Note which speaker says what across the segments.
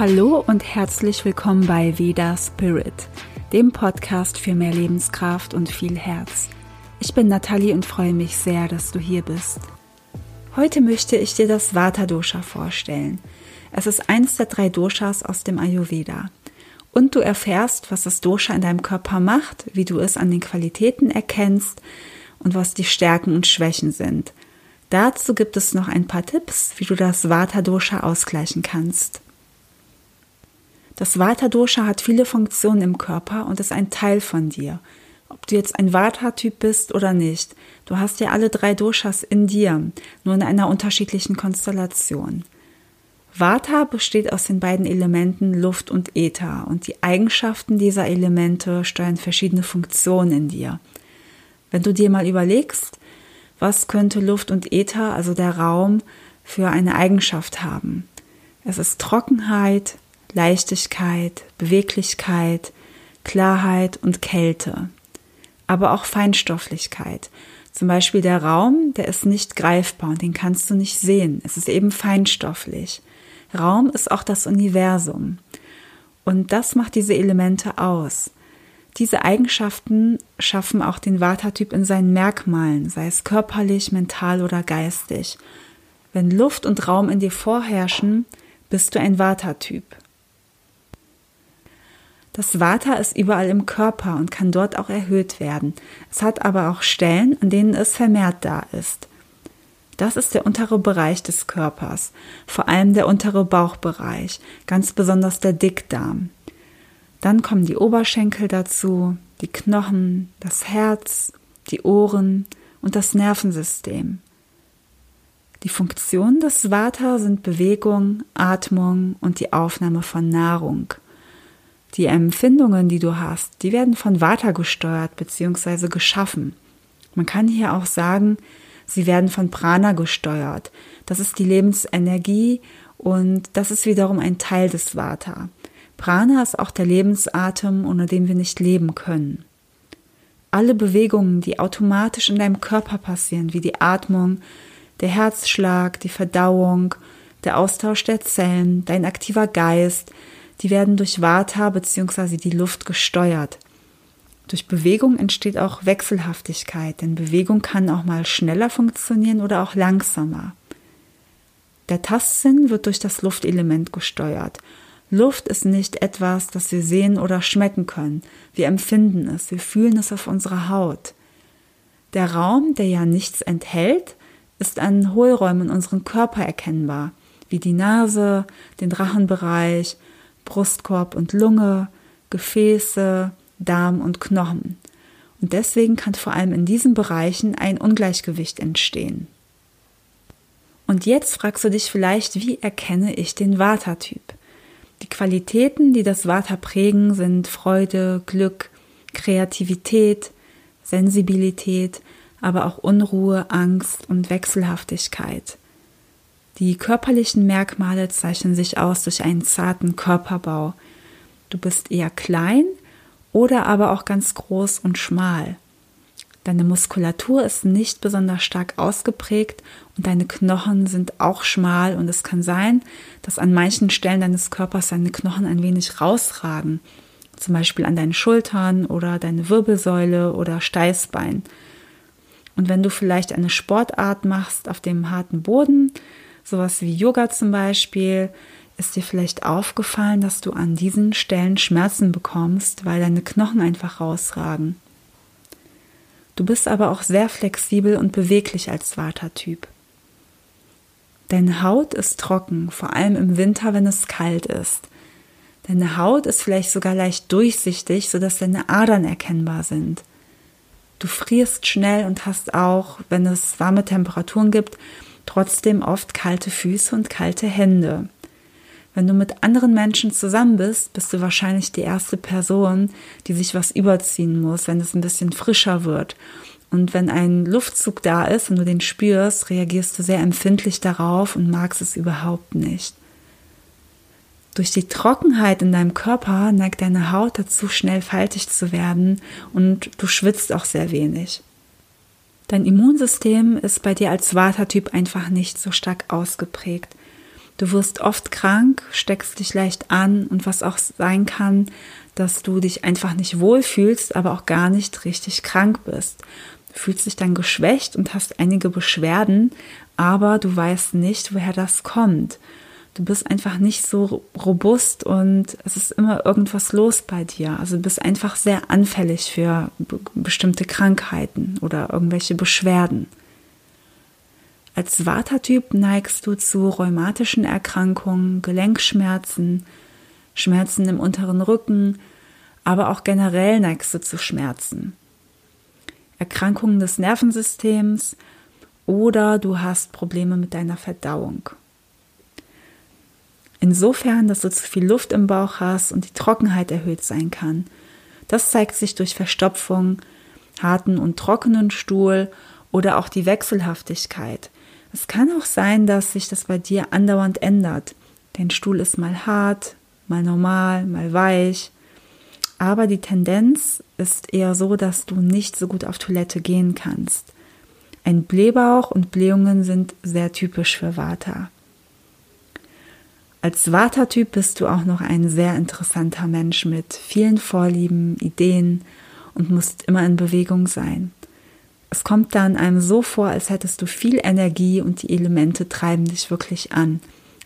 Speaker 1: Hallo und herzlich willkommen bei Veda Spirit, dem Podcast für mehr Lebenskraft und viel Herz. Ich bin Nathalie und freue mich sehr, dass du hier bist. Heute möchte ich dir das Vata Dosha vorstellen. Es ist eins der drei Doshas aus dem Ayurveda. Und du erfährst, was das Dosha in deinem Körper macht, wie du es an den Qualitäten erkennst und was die Stärken und Schwächen sind. Dazu gibt es noch ein paar Tipps, wie du das Vata Dosha ausgleichen kannst. Das Vata Dosha hat viele Funktionen im Körper und ist ein Teil von dir. Ob du jetzt ein Vata-Typ bist oder nicht, du hast ja alle drei Doshas in dir, nur in einer unterschiedlichen Konstellation. Vata besteht aus den beiden Elementen Luft und Äther und die Eigenschaften dieser Elemente steuern verschiedene Funktionen in dir. Wenn du dir mal überlegst, was könnte Luft und Äther, also der Raum, für eine Eigenschaft haben? Es ist Trockenheit, Leichtigkeit, Beweglichkeit, Klarheit und Kälte, aber auch Feinstofflichkeit. Zum Beispiel der Raum, der ist nicht greifbar und den kannst du nicht sehen. Es ist eben feinstofflich. Raum ist auch das Universum. Und das macht diese Elemente aus. Diese Eigenschaften schaffen auch den Vata-Typ in seinen Merkmalen, sei es körperlich, mental oder geistig. Wenn Luft und Raum in dir vorherrschen, bist du ein Vata-Typ. Das Vata ist überall im Körper und kann dort auch erhöht werden. Es hat aber auch Stellen, an denen es vermehrt da ist. Das ist der untere Bereich des Körpers, vor allem der untere Bauchbereich, ganz besonders der Dickdarm. Dann kommen die Oberschenkel dazu, die Knochen, das Herz, die Ohren und das Nervensystem. Die Funktionen des Vata sind Bewegung, Atmung und die Aufnahme von Nahrung. Die Empfindungen, die du hast, die werden von Vata gesteuert bzw. geschaffen. Man kann hier auch sagen, sie werden von Prana gesteuert. Das ist die Lebensenergie und das ist wiederum ein Teil des Vata. Prana ist auch der Lebensatem, ohne den wir nicht leben können. Alle Bewegungen, die automatisch in deinem Körper passieren, wie die Atmung, der Herzschlag, die Verdauung, der Austausch der Zellen, dein aktiver Geist, die werden durch Vata bzw. die Luft gesteuert. Durch Bewegung entsteht auch Wechselhaftigkeit, denn Bewegung kann auch mal schneller funktionieren oder auch langsamer. Der Tastsinn wird durch das Luftelement gesteuert. Luft ist nicht etwas, das wir sehen oder schmecken können. Wir empfinden es, wir fühlen es auf unserer Haut. Der Raum, der ja nichts enthält, ist an Hohlräumen in unserem Körper erkennbar, wie die Nase, den Rachenbereich, Brustkorb und Lunge, Gefäße, Darm und Knochen. Und deswegen kann vor allem in diesen Bereichen ein Ungleichgewicht entstehen. Und jetzt fragst du dich vielleicht, wie erkenne ich den Vata-Typ? Die Qualitäten, die das Vata prägen, sind Freude, Glück, Kreativität, Sensibilität, aber auch Unruhe, Angst und Wechselhaftigkeit. Die körperlichen Merkmale zeichnen sich aus durch einen zarten Körperbau. Du bist eher klein oder aber auch ganz groß und schmal. Deine Muskulatur ist nicht besonders stark ausgeprägt und deine Knochen sind auch schmal und es kann sein, dass an manchen Stellen deines Körpers deine Knochen ein wenig rausragen, zum Beispiel an deinen Schultern oder deine Wirbelsäule oder Steißbein. Und wenn du vielleicht eine Sportart machst auf dem harten Boden, sowas wie Yoga zum Beispiel, ist dir vielleicht aufgefallen, dass du an diesen Stellen Schmerzen bekommst, weil deine Knochen einfach rausragen. Du bist aber auch sehr flexibel und beweglich als Vata-Typ. Deine Haut ist trocken, vor allem im Winter, wenn es kalt ist. Deine Haut ist vielleicht sogar leicht durchsichtig, sodass deine Adern erkennbar sind. Du frierst schnell und hast auch, wenn es warme Temperaturen gibt, trotzdem oft kalte Füße und kalte Hände. Wenn du mit anderen Menschen zusammen bist, bist du wahrscheinlich die erste Person, die sich was überziehen muss, wenn es ein bisschen frischer wird. Und wenn ein Luftzug da ist und du den spürst, reagierst du sehr empfindlich darauf und magst es überhaupt nicht. Durch die Trockenheit in deinem Körper neigt deine Haut dazu, schnell faltig zu werden und du schwitzt auch sehr wenig. Dein Immunsystem ist bei dir als Vata-Typ einfach nicht so stark ausgeprägt. Du wirst oft krank, steckst dich leicht an und was auch sein kann, dass du dich einfach nicht wohlfühlst, aber auch gar nicht richtig krank bist. Du fühlst dich dann geschwächt und hast einige Beschwerden, aber du weißt nicht, woher das kommt. Du bist einfach nicht so robust und es ist immer irgendwas los bei dir. Also du bist einfach sehr anfällig für bestimmte Krankheiten oder irgendwelche Beschwerden. Als Vata-Typ neigst du zu rheumatischen Erkrankungen, Gelenkschmerzen, Schmerzen im unteren Rücken, aber auch generell neigst du zu Schmerzen. Erkrankungen des Nervensystems oder du hast Probleme mit deiner Verdauung. Insofern, dass du zu viel Luft im Bauch hast und die Trockenheit erhöht sein kann. Das zeigt sich durch Verstopfung, harten und trockenen Stuhl oder auch die Wechselhaftigkeit. Es kann auch sein, dass sich das bei dir andauernd ändert. Dein Stuhl ist mal hart, mal normal, mal weich. Aber die Tendenz ist eher so, dass du nicht so gut auf Toilette gehen kannst. Ein Blähbauch und Blähungen sind sehr typisch für Vata. Als Vata-Typ bist du auch noch ein sehr interessanter Mensch mit vielen Vorlieben, Ideen und musst immer in Bewegung sein. Es kommt dann einem so vor, als hättest du viel Energie und die Elemente treiben dich wirklich an.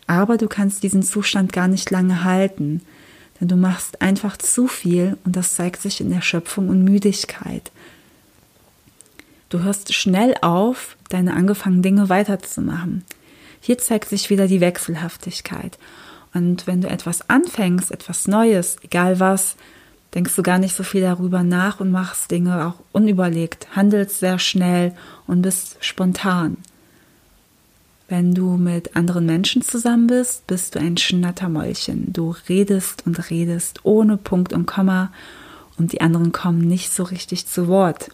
Speaker 1: Aber du kannst diesen Zustand gar nicht lange halten, denn du machst einfach zu viel und das zeigt sich in Erschöpfung und Müdigkeit. Du hörst schnell auf, deine angefangenen Dinge weiterzumachen. Hier zeigt sich wieder die Wechselhaftigkeit. Und wenn du etwas anfängst, etwas Neues, egal was, denkst du gar nicht so viel darüber nach und machst Dinge auch unüberlegt, handelst sehr schnell und bist spontan. Wenn du mit anderen Menschen zusammen bist, bist du ein Schnattermäulchen. Du redest und redest ohne Punkt und Komma und die anderen kommen nicht so richtig zu Wort.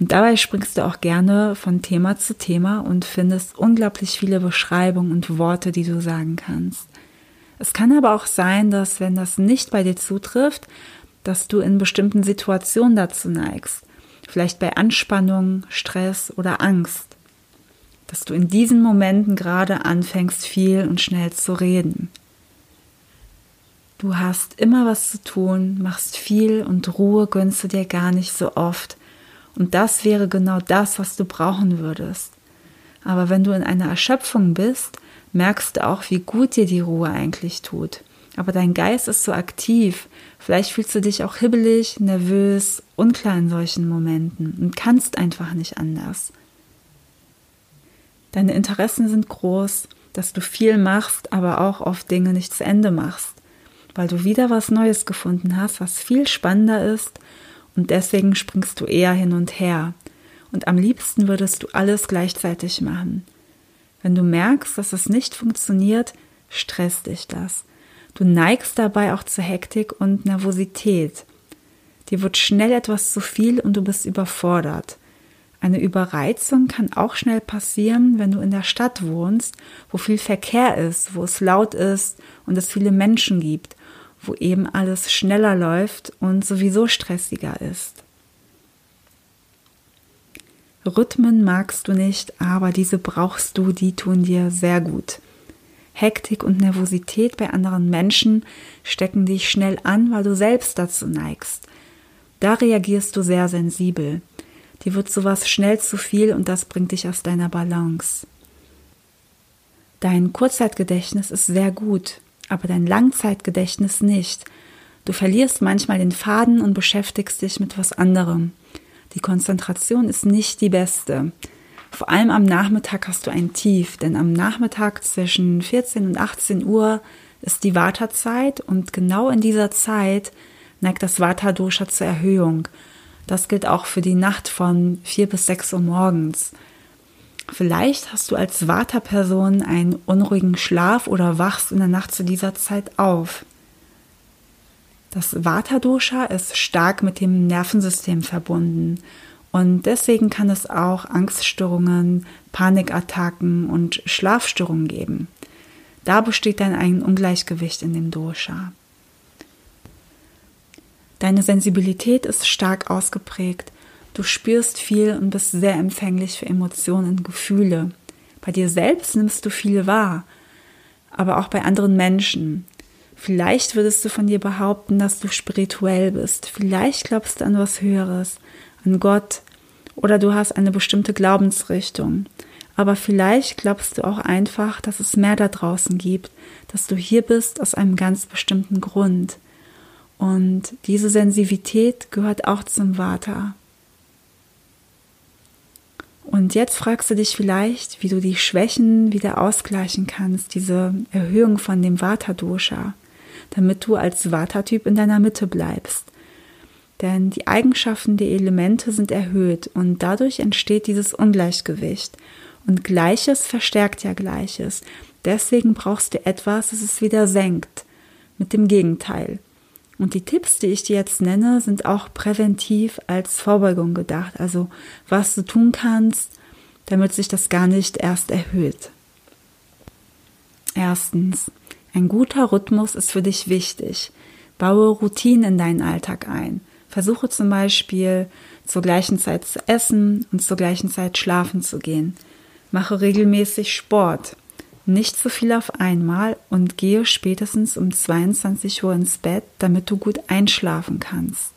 Speaker 1: Und dabei springst du auch gerne von Thema zu Thema und findest unglaublich viele Beschreibungen und Worte, die du sagen kannst. Es kann aber auch sein, dass wenn das nicht bei dir zutrifft, dass du in bestimmten Situationen dazu neigst. Vielleicht bei Anspannung, Stress oder Angst. Dass du in diesen Momenten gerade anfängst, viel und schnell zu reden. Du hast immer was zu tun, machst viel und Ruhe gönnst du dir gar nicht so oft. Und das wäre genau das, was du brauchen würdest. Aber wenn du in einer Erschöpfung bist, merkst du auch, wie gut dir die Ruhe eigentlich tut. Aber dein Geist ist so aktiv, Vielleicht fühlst du dich auch hibbelig, nervös, unklar in solchen Momenten und kannst einfach nicht anders. Deine Interessen sind groß, dass du viel machst, aber auch oft Dinge nicht zu Ende machst, weil du wieder was Neues gefunden hast, was viel spannender ist und deswegen springst du eher hin und her. Und am liebsten würdest du alles gleichzeitig machen. Wenn du merkst, dass es nicht funktioniert, stresst dich das. Du neigst dabei auch zu Hektik und Nervosität. Dir wird schnell etwas zu viel und du bist überfordert. Eine Überreizung kann auch schnell passieren, wenn du in der Stadt wohnst, wo viel Verkehr ist, wo es laut ist und es viele Menschen gibt, wo eben alles schneller läuft und sowieso stressiger ist. Rhythmen magst du nicht, aber diese brauchst du, die tun dir sehr gut. Hektik und Nervosität bei anderen Menschen stecken dich schnell an, weil du selbst dazu neigst. Da reagierst du sehr sensibel. Dir wird sowas schnell zu viel und das bringt dich aus deiner Balance. Dein Kurzzeitgedächtnis ist sehr gut, aber dein Langzeitgedächtnis nicht. Du verlierst manchmal den Faden und beschäftigst dich mit was anderem. Die Konzentration ist nicht die beste. Vor allem am Nachmittag hast du ein Tief, denn am Nachmittag zwischen 14 und 18 Uhr ist die Vata-Zeit und genau in dieser Zeit neigt das Vata-Dosha zur Erhöhung. Das gilt auch für die Nacht von 4 bis 6 Uhr morgens. Vielleicht hast du als Vata-Person einen unruhigen Schlaf oder wachst in der Nacht zu dieser Zeit auf. Das Vata-Dosha ist stark mit dem Nervensystem verbunden und deswegen kann es auch Angststörungen, Panikattacken und Schlafstörungen geben. Da besteht dann ein Ungleichgewicht in dem Dosha. Deine Sensibilität ist stark ausgeprägt. Du spürst viel und bist sehr empfänglich für Emotionen und Gefühle. Bei dir selbst nimmst du viel wahr. aber auch bei anderen Menschen. Vielleicht würdest du von dir behaupten, dass du spirituell bist. Vielleicht glaubst du an was Höheres, an Gott oder du hast eine bestimmte Glaubensrichtung. Aber vielleicht glaubst du auch einfach, dass es mehr da draußen gibt, dass du hier bist aus einem ganz bestimmten Grund. Und diese Sensitivität gehört auch zum Vata. Und jetzt fragst du dich vielleicht, wie du die Schwächen wieder ausgleichen kannst, diese Erhöhung von dem Vata-Dosha, damit du als Vata-Typ in deiner Mitte bleibst. Denn die Eigenschaften der Elemente sind erhöht und dadurch entsteht dieses Ungleichgewicht. Und Gleiches verstärkt ja Gleiches. Deswegen brauchst du etwas, das es wieder senkt, mit dem Gegenteil. Und die Tipps, die ich dir jetzt nenne, sind auch präventiv als Vorbeugung gedacht. Also was du tun kannst, damit sich das gar nicht erst erhöht. Erstens, ein guter Rhythmus ist für dich wichtig. Baue Routinen in deinen Alltag ein. Versuche zum Beispiel zur gleichen Zeit zu essen und zur gleichen Zeit schlafen zu gehen. Mache regelmäßig Sport nicht zu viel auf einmal und gehe spätestens um 22 Uhr ins Bett, damit du gut einschlafen kannst.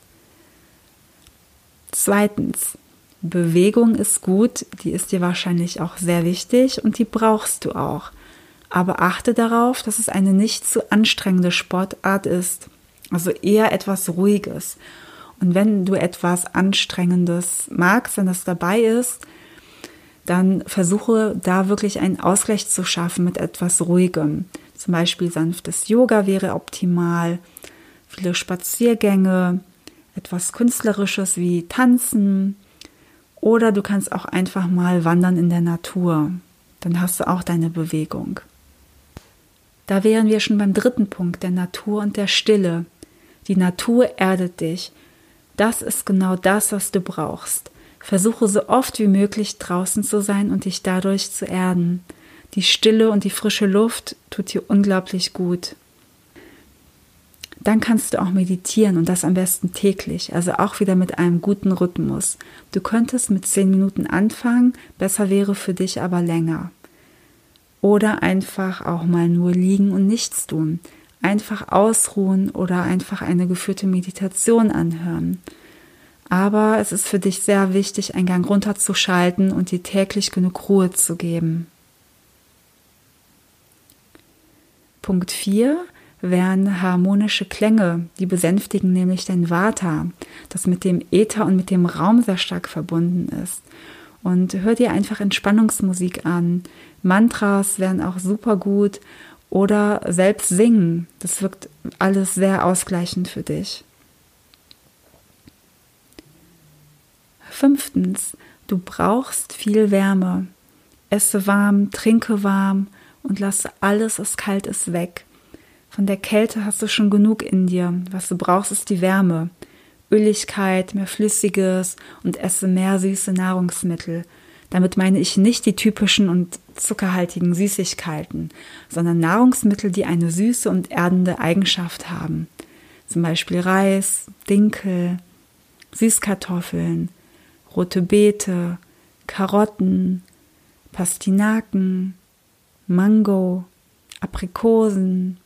Speaker 1: Zweitens, Bewegung ist gut, die ist dir wahrscheinlich auch sehr wichtig und die brauchst du auch. Aber achte darauf, dass es eine nicht zu anstrengende Sportart ist, also eher etwas Ruhiges. Und wenn du etwas Anstrengendes magst, wenn das dabei ist, dann versuche da wirklich einen Ausgleich zu schaffen mit etwas Ruhigem. Zum Beispiel sanftes Yoga wäre optimal, viele Spaziergänge, etwas Künstlerisches wie Tanzen oder du kannst auch einfach mal wandern in der Natur. Dann hast du auch deine Bewegung. Da wären wir schon beim dritten Punkt, der Natur und der Stille. Die Natur erdet dich. Das ist genau das, was du brauchst. Versuche so oft wie möglich draußen zu sein und dich dadurch zu erden. Die Stille und die frische Luft tut dir unglaublich gut. Dann kannst du auch meditieren und das am besten täglich, also auch wieder mit einem guten Rhythmus. Du könntest mit zehn Minuten anfangen, besser wäre für dich aber länger. Oder einfach auch mal nur liegen und nichts tun. Einfach ausruhen oder einfach eine geführte Meditation anhören. Aber es ist für dich sehr wichtig, einen Gang runterzuschalten und dir täglich genug Ruhe zu geben. Punkt 4 wären harmonische Klänge, die besänftigen nämlich dein Vata, das mit dem Äther und mit dem Raum sehr stark verbunden ist. Und hör dir einfach Entspannungsmusik an. Mantras wären auch super gut oder selbst singen. Das wirkt alles sehr ausgleichend für dich. Fünftens, du brauchst viel Wärme. Esse warm, trinke warm und lasse alles, was kalt ist, weg. Von der Kälte hast du schon genug in dir. Was du brauchst, ist die Wärme. Öligkeit, mehr Flüssiges und esse mehr süße Nahrungsmittel. Damit meine ich nicht die typischen und zuckerhaltigen Süßigkeiten, sondern Nahrungsmittel, die eine süße und erdende Eigenschaft haben. Zum Beispiel Reis, Dinkel, Süßkartoffeln, rote Beete, Karotten, Pastinaken, Mango, Aprikosen,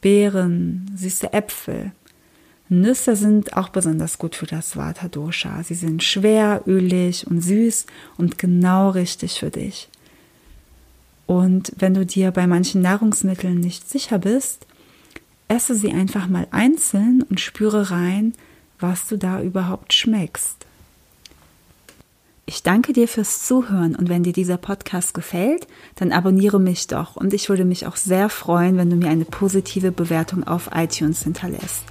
Speaker 1: Beeren, süße Äpfel. Nüsse sind auch besonders gut für das Vata Dosha. Sie sind schwer, ölig und süß und genau richtig für dich. Und wenn du dir bei manchen Nahrungsmitteln nicht sicher bist, esse sie einfach mal einzeln und spüre rein, was du da überhaupt schmeckst. Ich danke dir fürs Zuhören und wenn dir dieser Podcast gefällt, dann abonniere mich doch und ich würde mich auch sehr freuen, wenn du mir eine positive Bewertung auf iTunes hinterlässt.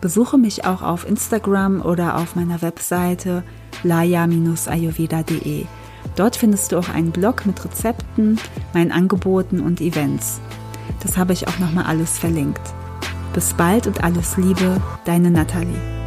Speaker 1: Besuche mich auch auf Instagram oder auf meiner Webseite laya-ayurveda.de. Dort findest du auch einen Blog mit Rezepten, meinen Angeboten und Events. Das habe ich auch nochmal alles verlinkt. Bis bald und alles Liebe, deine Nathalie.